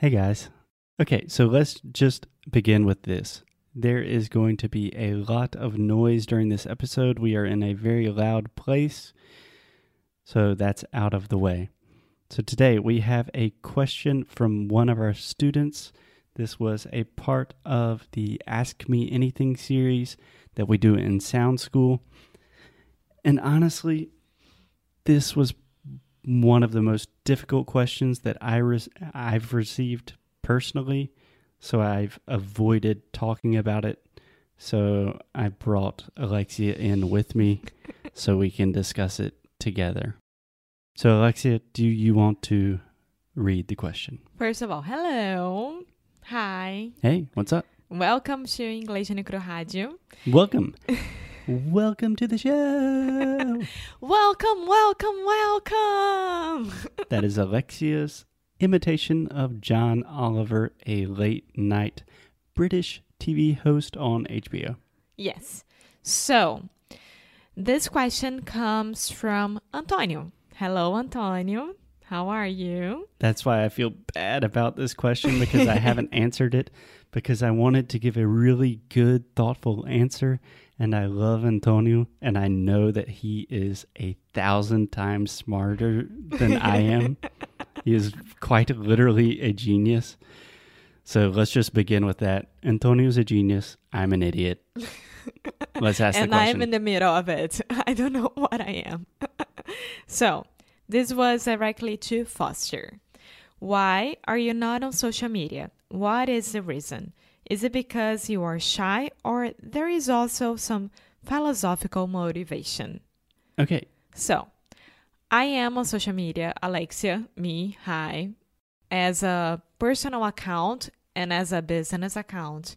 Hey guys. Okay, so let's just begin with this. There is going to be a lot of noise during this episode. We are in a very loud place, so that's out of the way. So today we have a question from one of our students. This was a part of the Ask Me Anything series that we do in Sound School. And honestly, this was one of the most difficult questions that I res- I've received personally, so I've avoided talking about it. So I brought Alexia in with me so we can discuss it together. So Alexia, do you want to read the question? First of all, hello. Hi. Hey, what's up? Welcome to Inglês no Cru Rádio. Welcome. welcome to the show. Welcome, welcome, welcome. that is Alexia's imitation of John Oliver, a late night British TV host on HBO. yes. So, this question comes from Antonio. Hello, Antonio. How are you? That's why I feel bad about this question because I haven't answered it because I wanted to give a really good, thoughtful answer. And I love Antonio, and I know that he is a thousand times smarter than I am. he is quite literally a genius. So let's just begin with that. Antonio's a genius. I'm an idiot. Let's ask and the question. I'm in the middle of it. I don't know what I am. so, this was directly to Foster. Why are you not on social media? What is the reason? Is it because you are shy or there is also some philosophical motivation? okay, So, I am on social media, Alexia, me, hi, as a personal account and as a business account.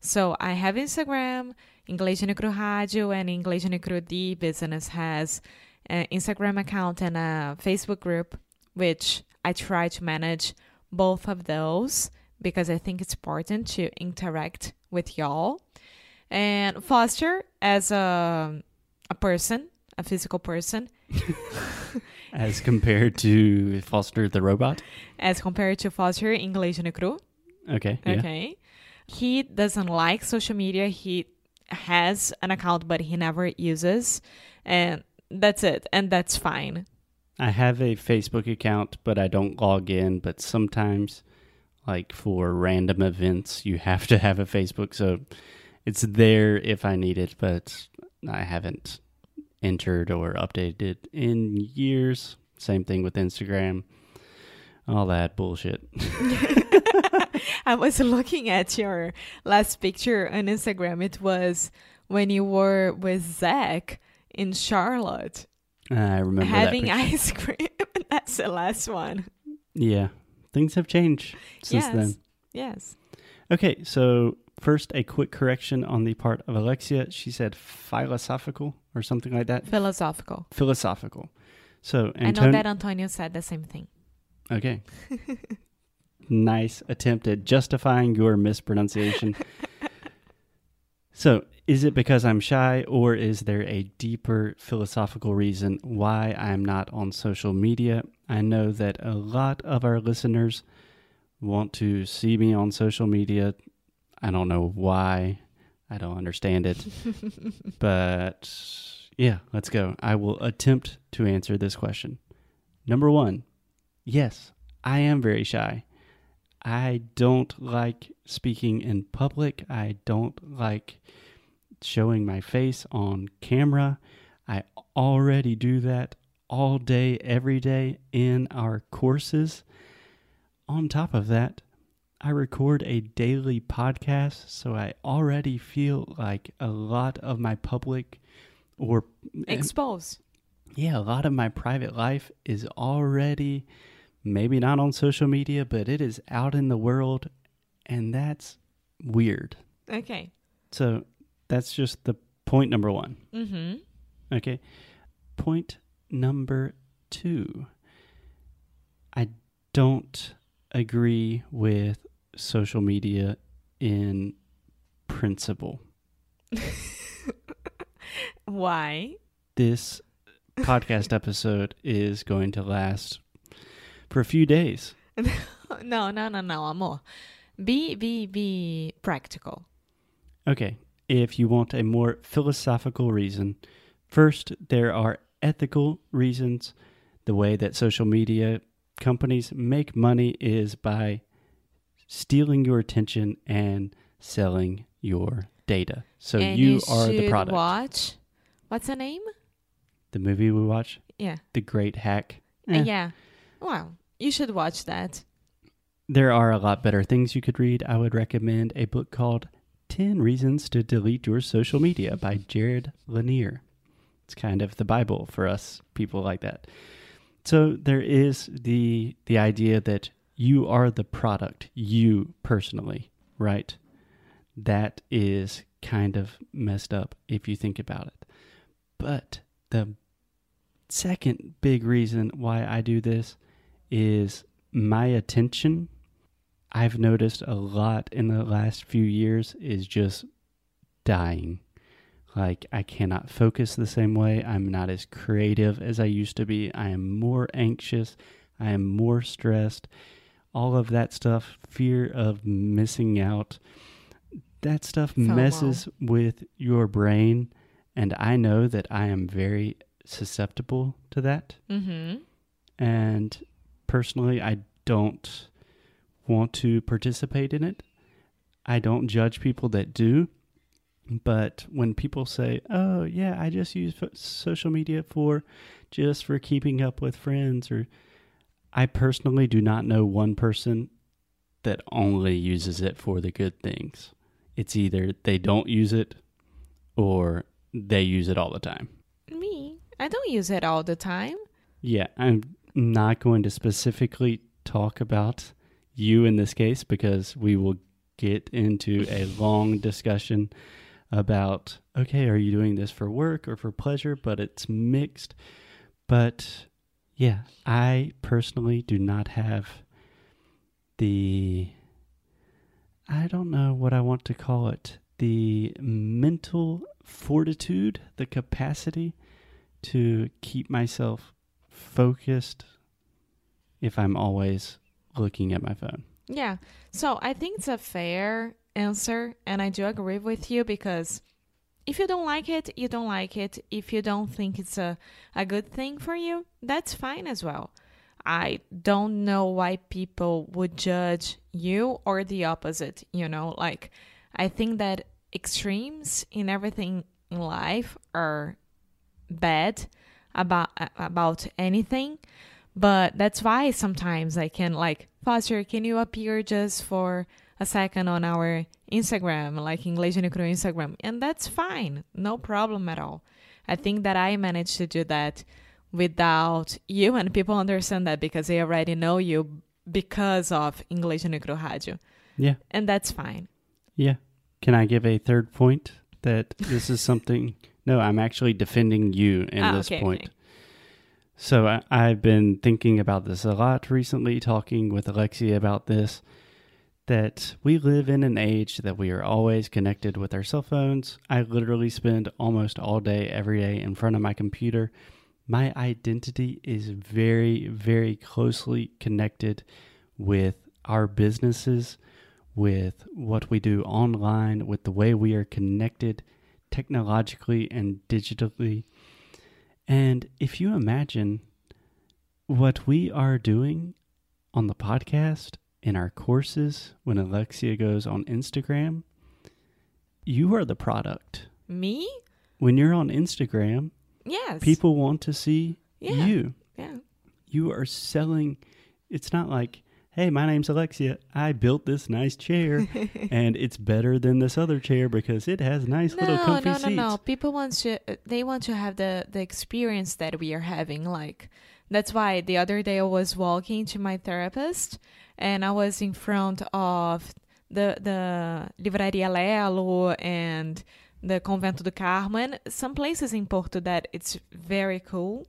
So, I have Instagram, Inglês no Cru Rádio, and Inglês no Cru D business has an Instagram account and a Facebook group, which I try to manage both of those because I think it's important to interact with y'all. And Foster, as a, a person, a physical person, as compared to Foster the robot. as compared to Foster English no Cru. Okay, yeah. Okay. He doesn't like social media. He has an account, but he never uses. And that's it. And that's fine. I have a Facebook account, but I don't log in. But sometimes, like for random events, you have to have a Facebook. So it's there if I need it, but I haven't entered or updated it in years. Same thing with Instagram. All that bullshit. I was looking at your last picture on Instagram. It was when you were with Zach in Charlotte I remember having ice cream. that's the last one. Yeah, things have changed since yes. then. Yes. Okay, so first, a quick correction on the part of Alexia. She said philosophical or something like that. Philosophical. Philosophical. So, I know that Antonio said the same thing. Okay. nice attempt at justifying your mispronunciation. so, is it because I'm shy, or is there a deeper philosophical reason why I'm not on social media? I know that a lot of our listeners want to see me on social media. I don't know why. I don't understand it. but yeah, let's go. I will attempt to answer this question. Number one, yes, I am very shy. I don't like speaking in public. I don't like showing my face on camera. I already do that all day, every day in our courses. On top of that, I record a daily podcast, so I already feel like a lot of my public or eh, Expose. yeah, a lot of my private life is already maybe not on social media, but it is out in the world, and that's weird. Okay. So that's just the point number one. Mm-hmm. Okay. Point number two I don't agree with social media in principle. Why? This podcast episode is going to last for a few days. no, no, no, no, amor. Be be be practical. Okay, if you want a more philosophical reason, first, there are ethical reasons. The way that social media companies make money is by stealing your attention and selling your data. So and you, you are the product. Watch. What's the name? The movie we watch, Yeah. The Great Hack. Uh, Eh, Yeah. Well, you should watch that. There are a lot better things you could read. I would recommend a book called 10 Reasons to Delete Your Social Media by Jaron Lanier. It's kind of the Bible for us people like that. So there is the the idea that you are the product, you personally, right? That is kind of messed up if you think about it. But the second big reason why I do this is my attention I've noticed a lot in the last few years is just dying. Like, I cannot focus the same way. I'm not as creative as I used to be. I am more anxious. I am more stressed. All of that stuff, fear of missing out, that stuff FOMO. messes with your brain. And I know that I am very susceptible to that. Mm-hmm. And personally, I don't want to participate in it. I don't judge people that do. But when people say, "Oh, yeah, I just use social media for just for keeping up with friends," or I personally do not know one person that only uses it for the good things. It's either they don't use it or they use it all the time. Me, I don't use it all the time. Yeah, I'm not going to specifically talk about you in this case because we will get into a long discussion about okay, are you doing this for work or for pleasure? But it's mixed. But yeah, I personally do not have the I don't know what I want to call it. The mental fortitude, the capacity to keep myself focused if I'm always looking at my phone. Yeah. So I think it's a fair answer, and I do agree with you because if you don't like it, you don't like it. If you don't think it's a, a good thing for you, that's fine as well. I don't know why people would judge you or the opposite, you know? Like, I think that extremes in everything in life are bad about about anything but that's why sometimes I can like Foster, can you appear just for a second on our Instagram, like English no Cru Instagram? And that's fine, no problem at all. I think that I managed to do that without you, and people understand that because they already know you because of English no Cru Radio, Yeah, and that's fine. yeah. Can I give a third point that this is something? No, I'm actually defending you in Ah, this okay, point. okay. So I, I've been thinking about this a lot recently, talking with Alexia about this. That we live in an age that we are always connected with our cell phones. I literally spend almost all day, every day in front of my computer. My identity is very, very closely connected with our businesses, with what we do online, with the way we are connected technologically and digitally. And if you imagine what we are doing on the podcast, in our courses, when Alexia goes on Instagram, you are the product. Me? When you're on Instagram, Yes. people want to see Yeah. you. Yeah. You are selling. It's not like, hey, my name's Alexia. I built this nice chair and it's better than this other chair because it has nice little no, comfy no, no, seats. no. People want to. Uh, they want to have the the experience that we are having. Like that's why the other day I was walking to my therapist, and I was in front of the the Livraria Lello and the Convento do Carmo, and some places in Porto that it's very cool.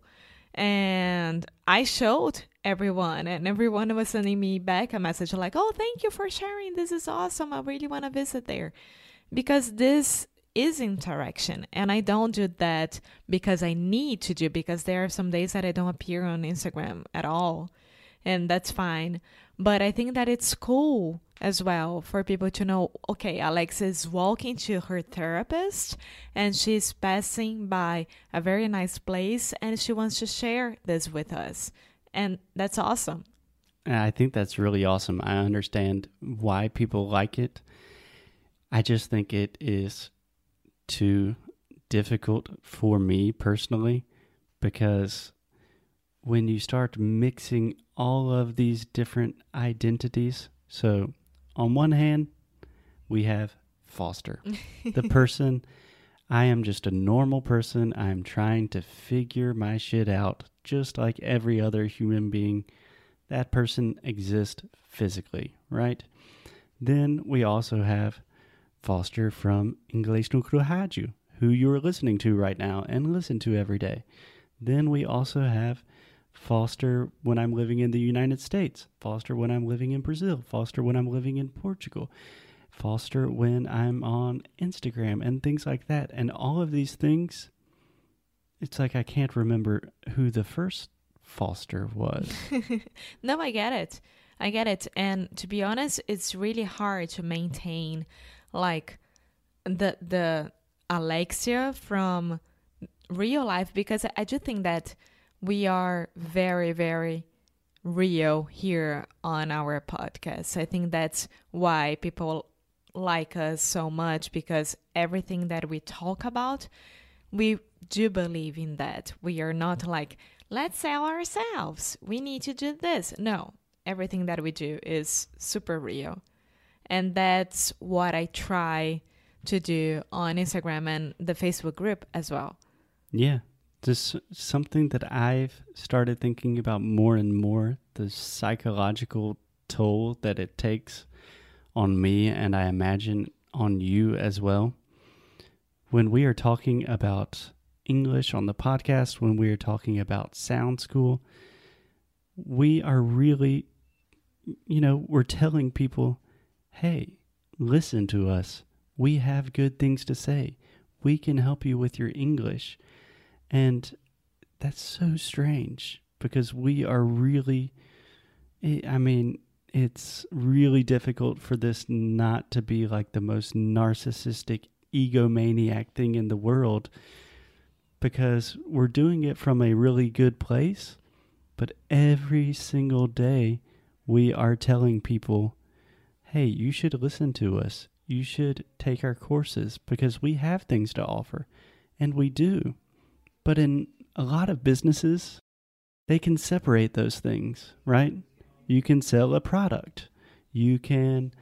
And I showed everyone, and everyone was sending me back a message like, "Oh, thank you for sharing. This is awesome. I really want to visit there." because this is interaction and i don't do that because i need to do because there are some days that i don't appear on instagram at all and that's fine. But I think that it's cool as well for people to know okay, Alex is walking to her therapist and she's passing by a very nice place and she wants to share this with us. And that's awesome. I think that's really awesome. I understand why people like it. I just think it is too difficult for me personally because when you start mixing all of these different identities, so on one hand, we have Foster, the person. I am just a normal person. I'm trying to figure my shit out just like every other human being. That person exists physically, right? Then we also have Foster from Inglês no Rádio, who you are listening to right now and listen to every day. Then we also have Foster when I'm living in the United States, Foster when I'm living in Brazil, Foster when I'm living in Portugal, Foster when I'm on Instagram, and things like that. And all of these things, it's like I can't remember who the first Foster was. no, I get it. I get it. And to be honest, it's really hard to maintain like the the Alexia from real life because I do think that we are very very real here on our podcast. I think that's why people like us so much because everything that we talk about, we do believe in that. We are not like, let's sell ourselves. We need to do this. No, everything that we do is super real. And that's what I try to do on Instagram and the Facebook group as well. Yeah. Just something that I've started thinking about more and more the psychological toll that it takes on me, and I imagine on you as well. When we are talking about English on the podcast, when we are talking about Sound School, we are really, you know, we're telling people, hey, listen to us. We have good things to say. We can help you with your English. And that's so strange because we are really, eh, I mean, it's really difficult for this not to be like the most narcissistic egomaniac thing in the world because we're doing it from a really good place, but every single day we are telling people, hey, you should listen to us. You should take our courses because we have things to offer. And we do. But in a lot of businesses, they can separate those things, right? You can sell a product. You can,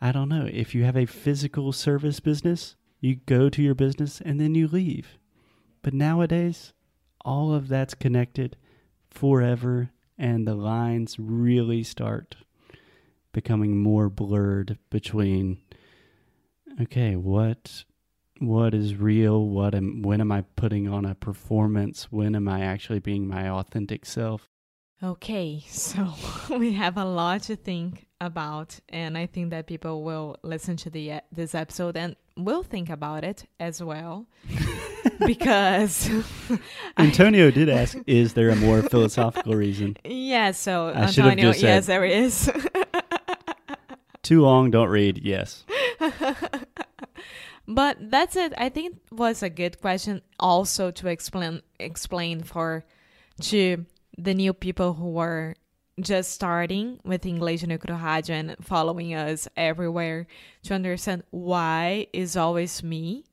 I don't know, if you have a physical service business, you go to your business and then you leave. But nowadays, all of that's connected forever, and the lines really start becoming more blurred between okay, what what is real? What am when am I putting on a performance? When am I actually being my authentic self? Okay, so we have a lot to think about, and I think that people will listen to the uh, this episode and will think about it as well, because Antonio did ask, "Is there a more philosophical reason?" Yeah, so I Antonio, yes, there is. Too long, don't read. Yes. but that's it. I think it was a good question also to explain explain for to the new people who are just starting with English no Rádio and following us everywhere to understand why is always me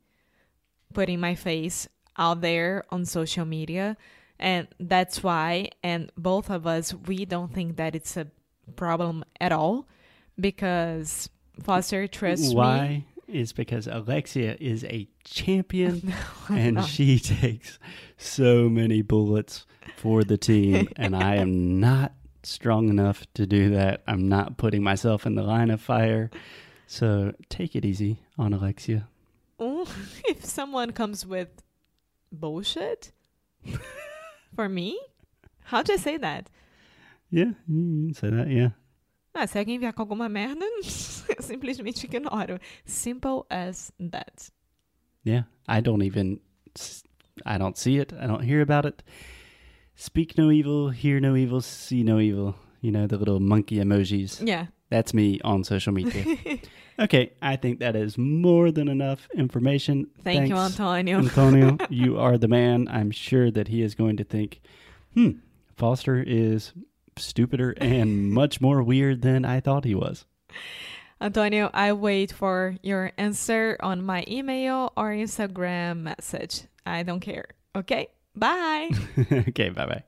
putting my face out there on social media and that's why and both of us we don't think that it's a problem at all because Foster trusts why me. Is because Alexia is a champion and she takes so many bullets for the team, and I am not strong enough to do that. I'm not putting myself in the line of fire. So take it easy on Alexia. if someone comes with bullshit for me, how do I say that? Yeah, you can say that, yeah. Ah, se alguém vier com alguma merda, eu simplesmente ignoro. Simple as that. Yeah, I don't even, I don't see it. I don't hear about it. Speak no evil, hear no evil, see no evil. you know, the little monkey emojis. Yeah. That's me on social media. okay, I think that is more than enough information. Thank you, Antonio. Antonio, you are the man. I'm sure that he is going to think, hmm, Foster is stupider and much more weird than I thought he was. Antonio, I wait for your answer on my email or Instagram message. I don't care. Okay? Bye. okay, bye bye.